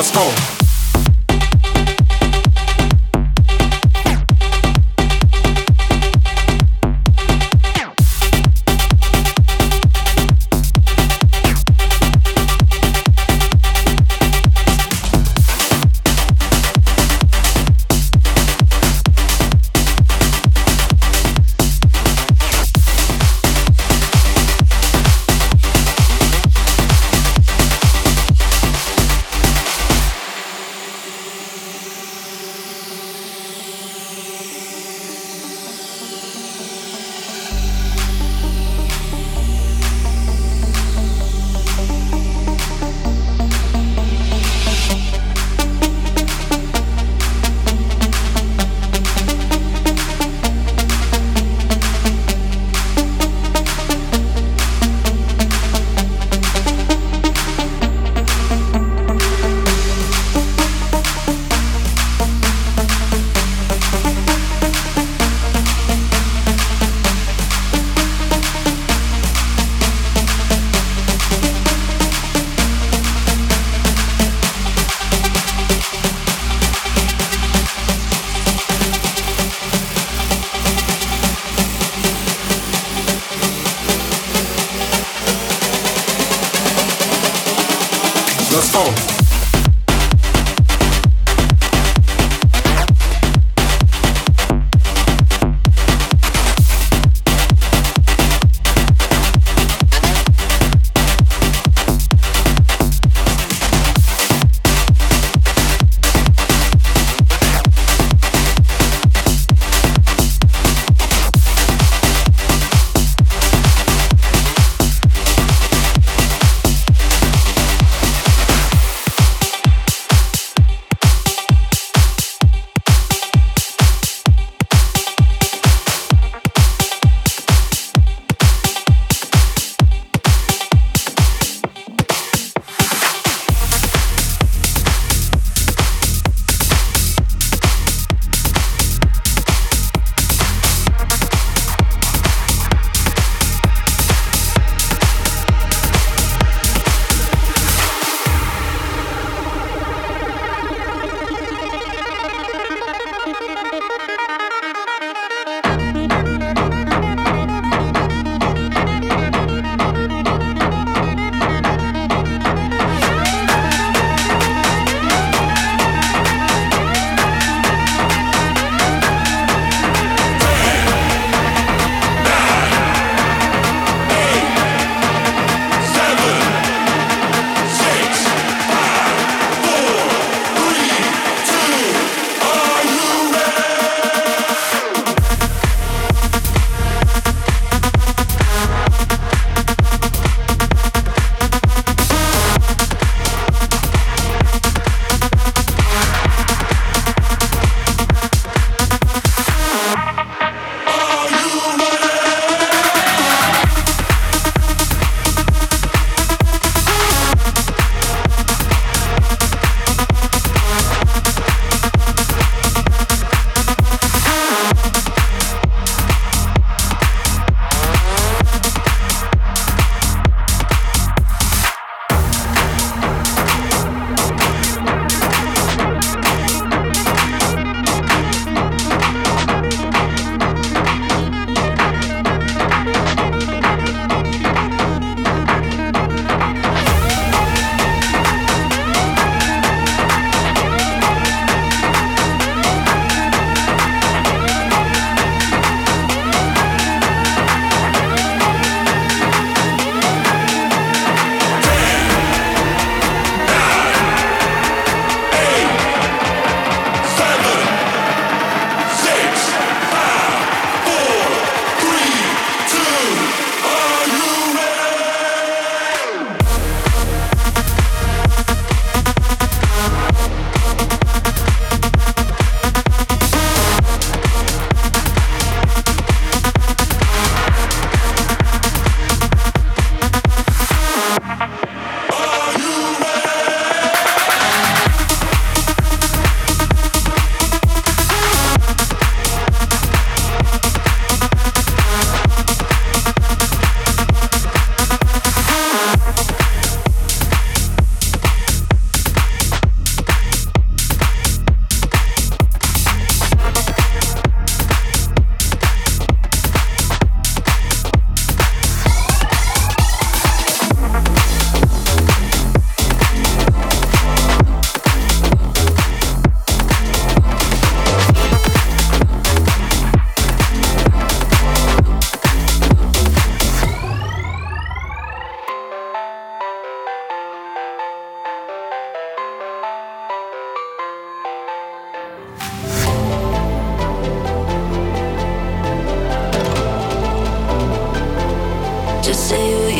let's go.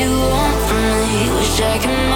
you want from me. Wish I could.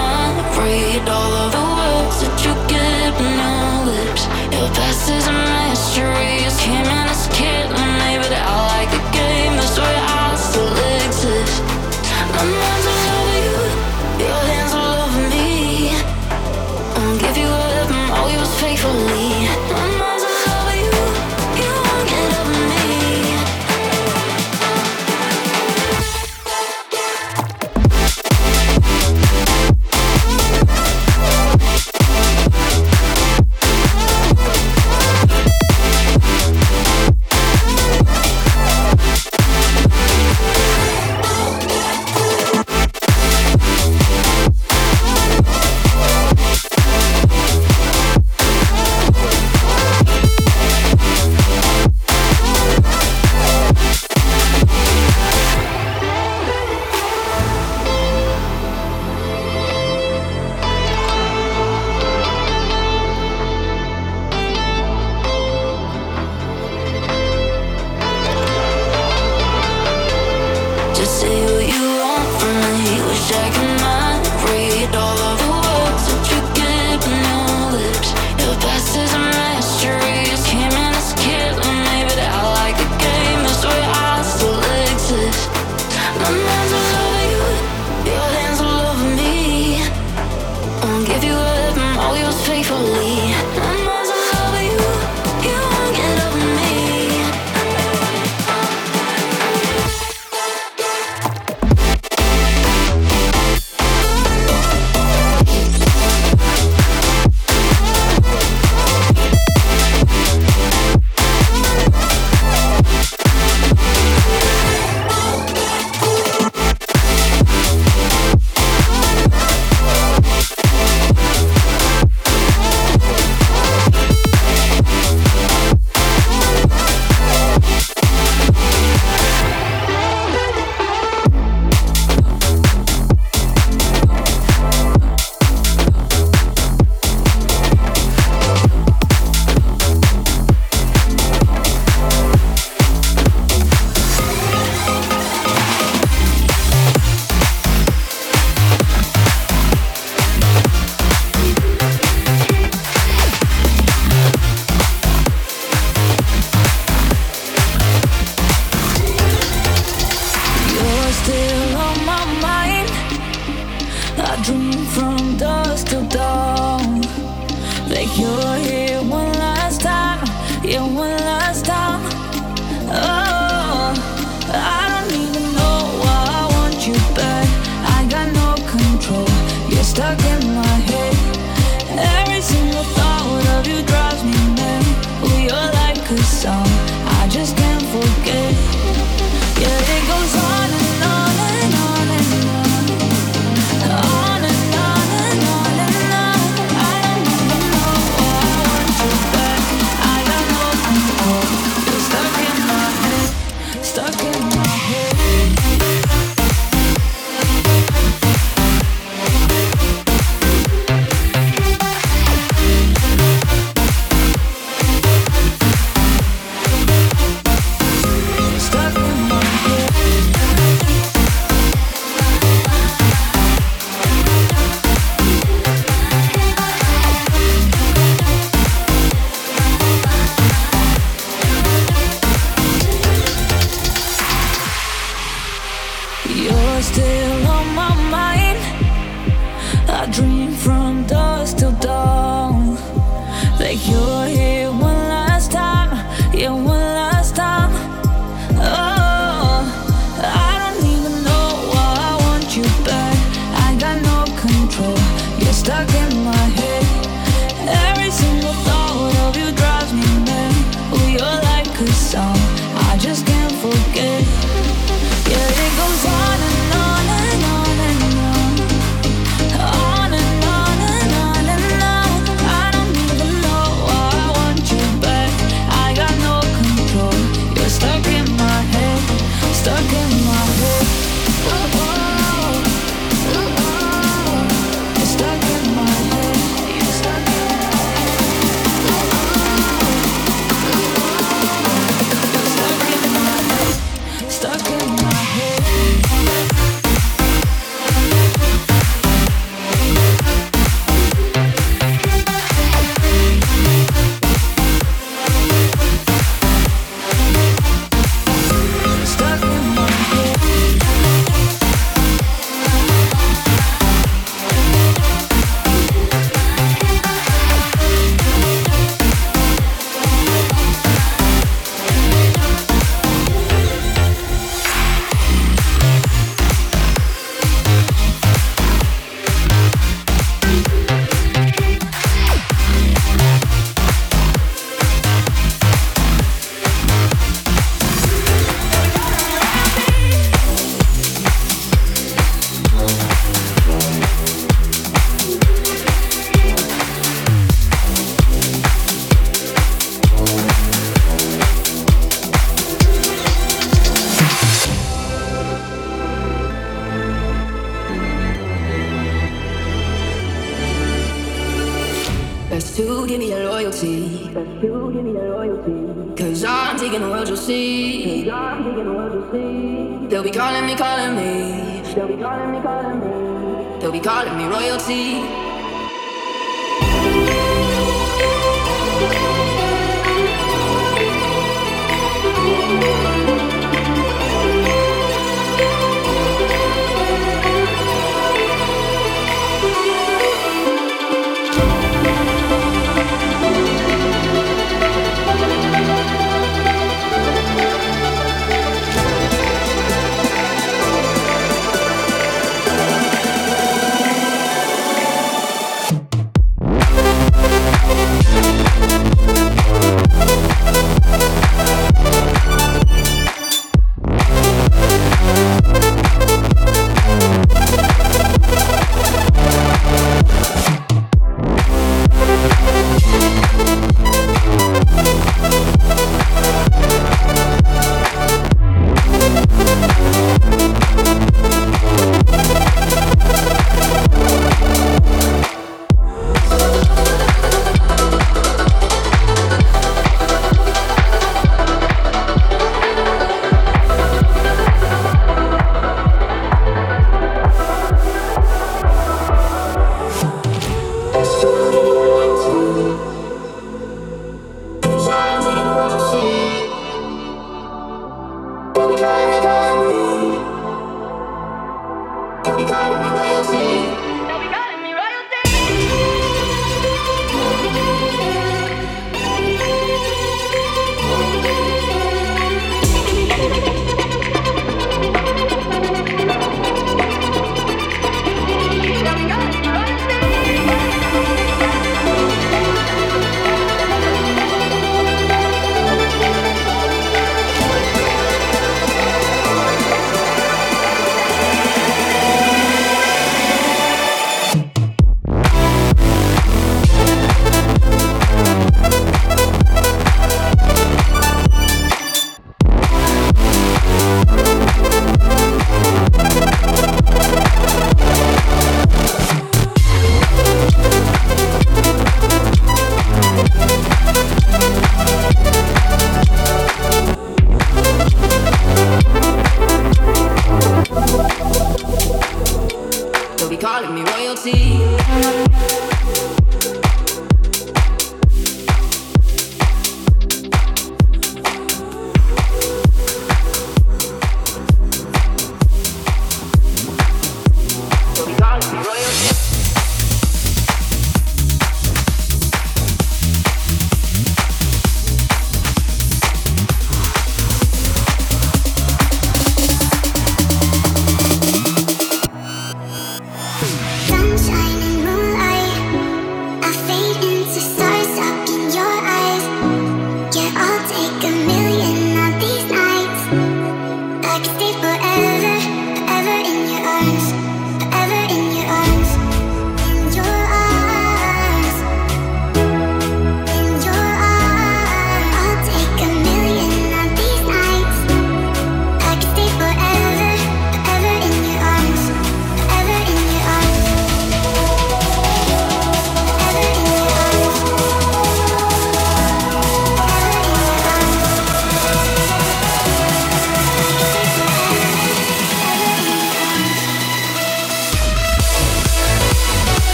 They'll be calling me, royalty.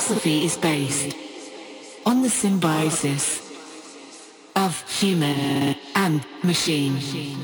philosophy is based on the symbiosis of human and machine.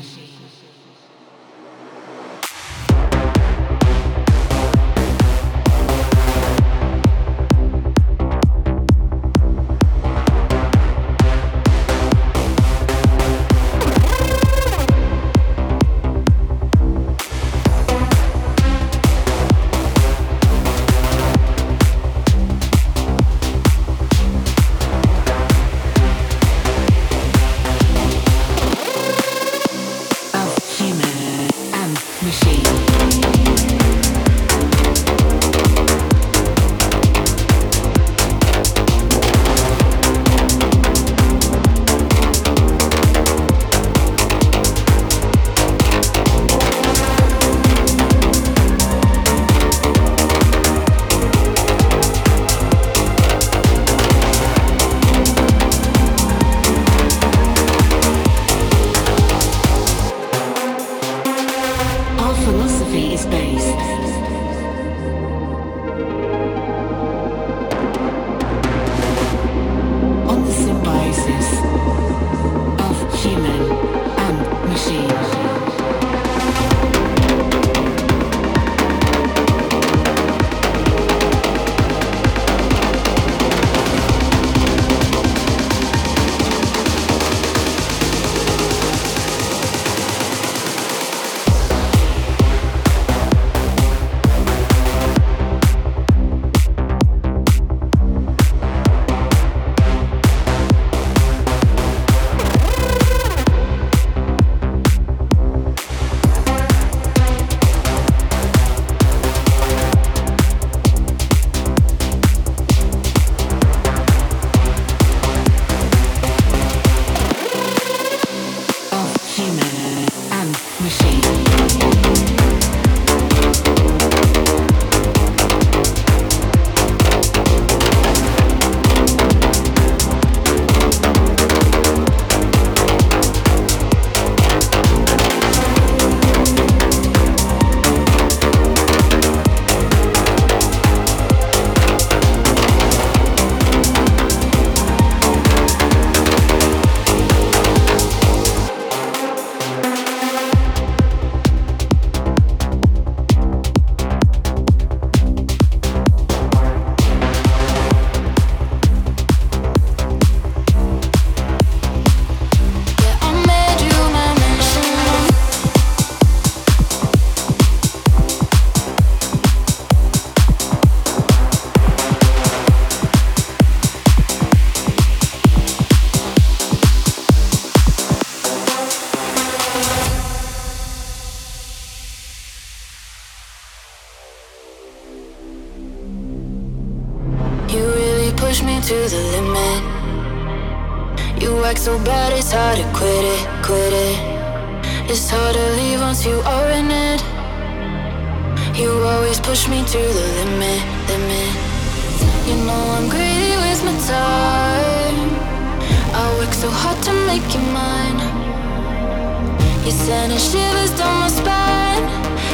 so bad it's hard to quit it, quit it. It's hard to leave once you are in it. You always push me to the limit, limit. You know I'm greedy with my time. I work so hard to make you mine. You're sending shivers down my spine,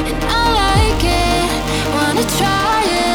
and I like it. Wanna try it?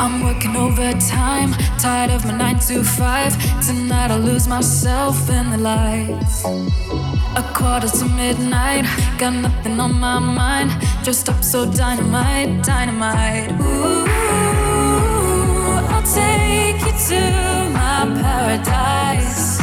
I'm working overtime, tired of my 9 to 5. Tonight I'll lose myself in the lights. A quarter to midnight, got nothing on my mind. Dressed up so dynamite, dynamite. Ooh, I'll take you to my paradise.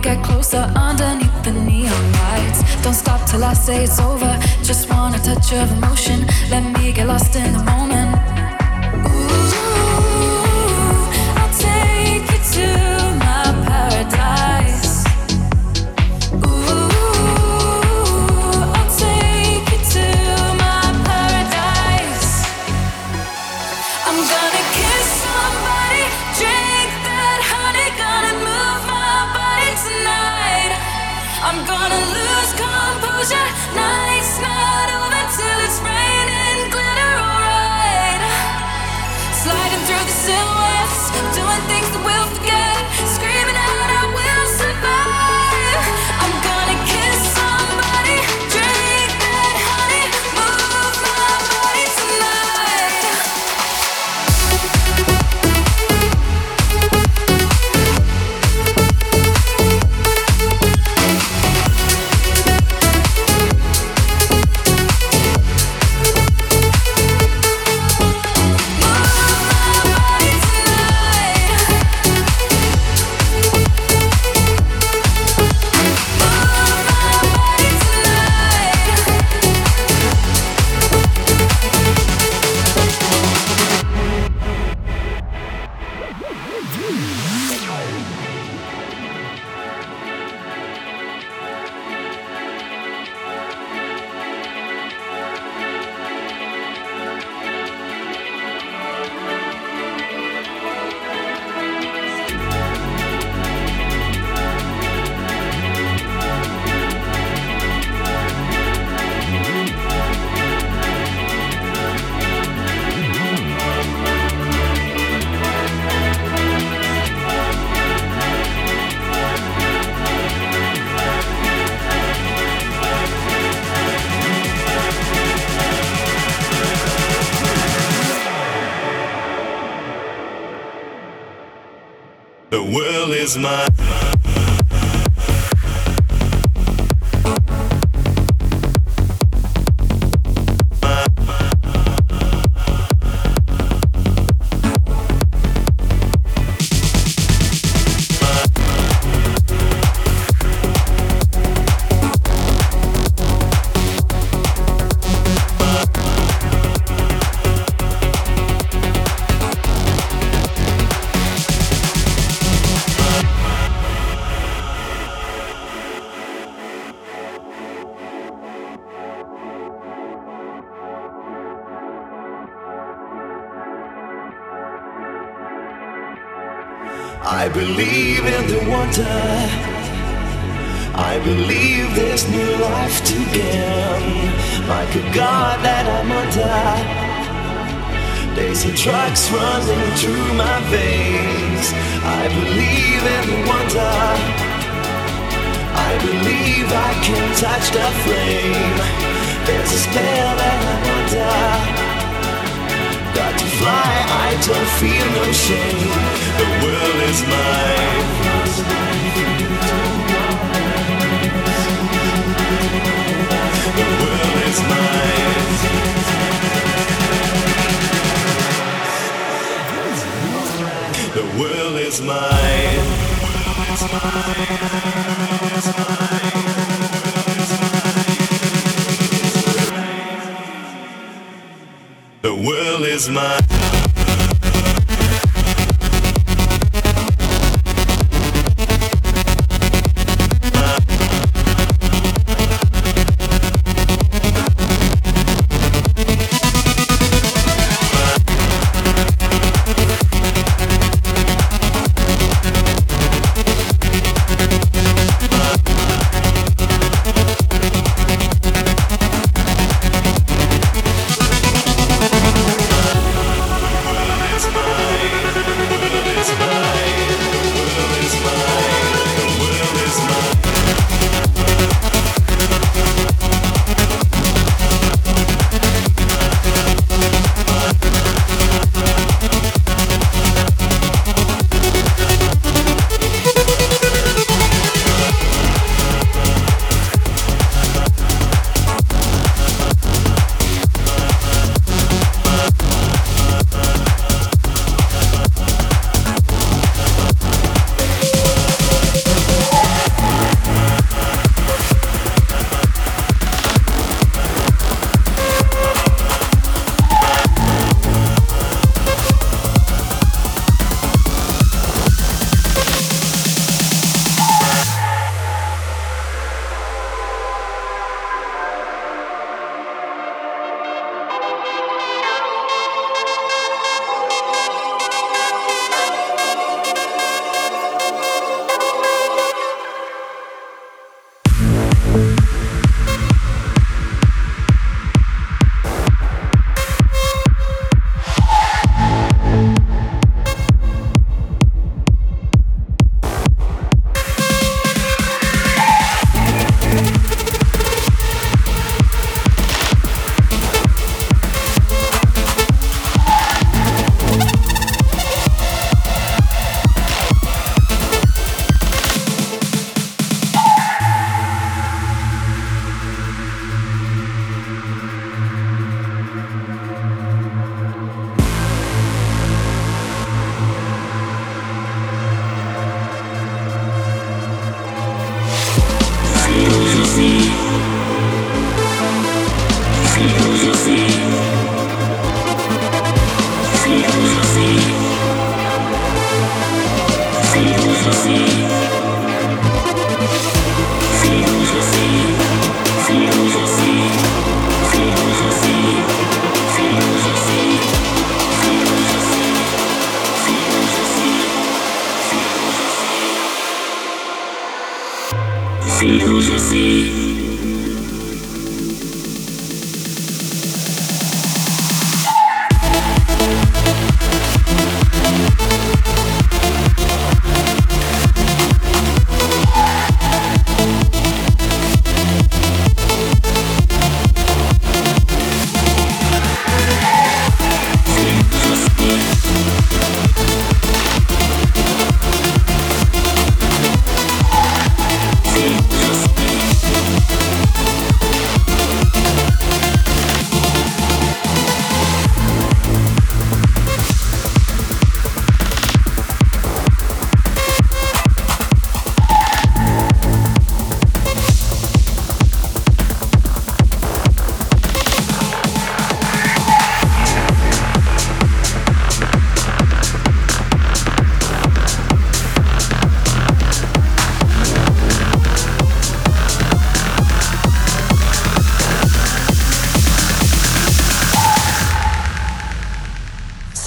Get closer underneath the neon lights. Don't stop till I say it's over. Just want a touch of emotion. Let me get lost in the moment. Ooh, is mine. Believe in the wonder. I believe there's new life to. Like a god that I'm under. There's a drugs running through my veins. I believe in the wonder. I believe I can touch the flame. There's a spell that I'm under. Got to fly, I don't feel no shame. The world is mine. The world is mine. The world is mine. The world is mine.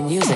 Music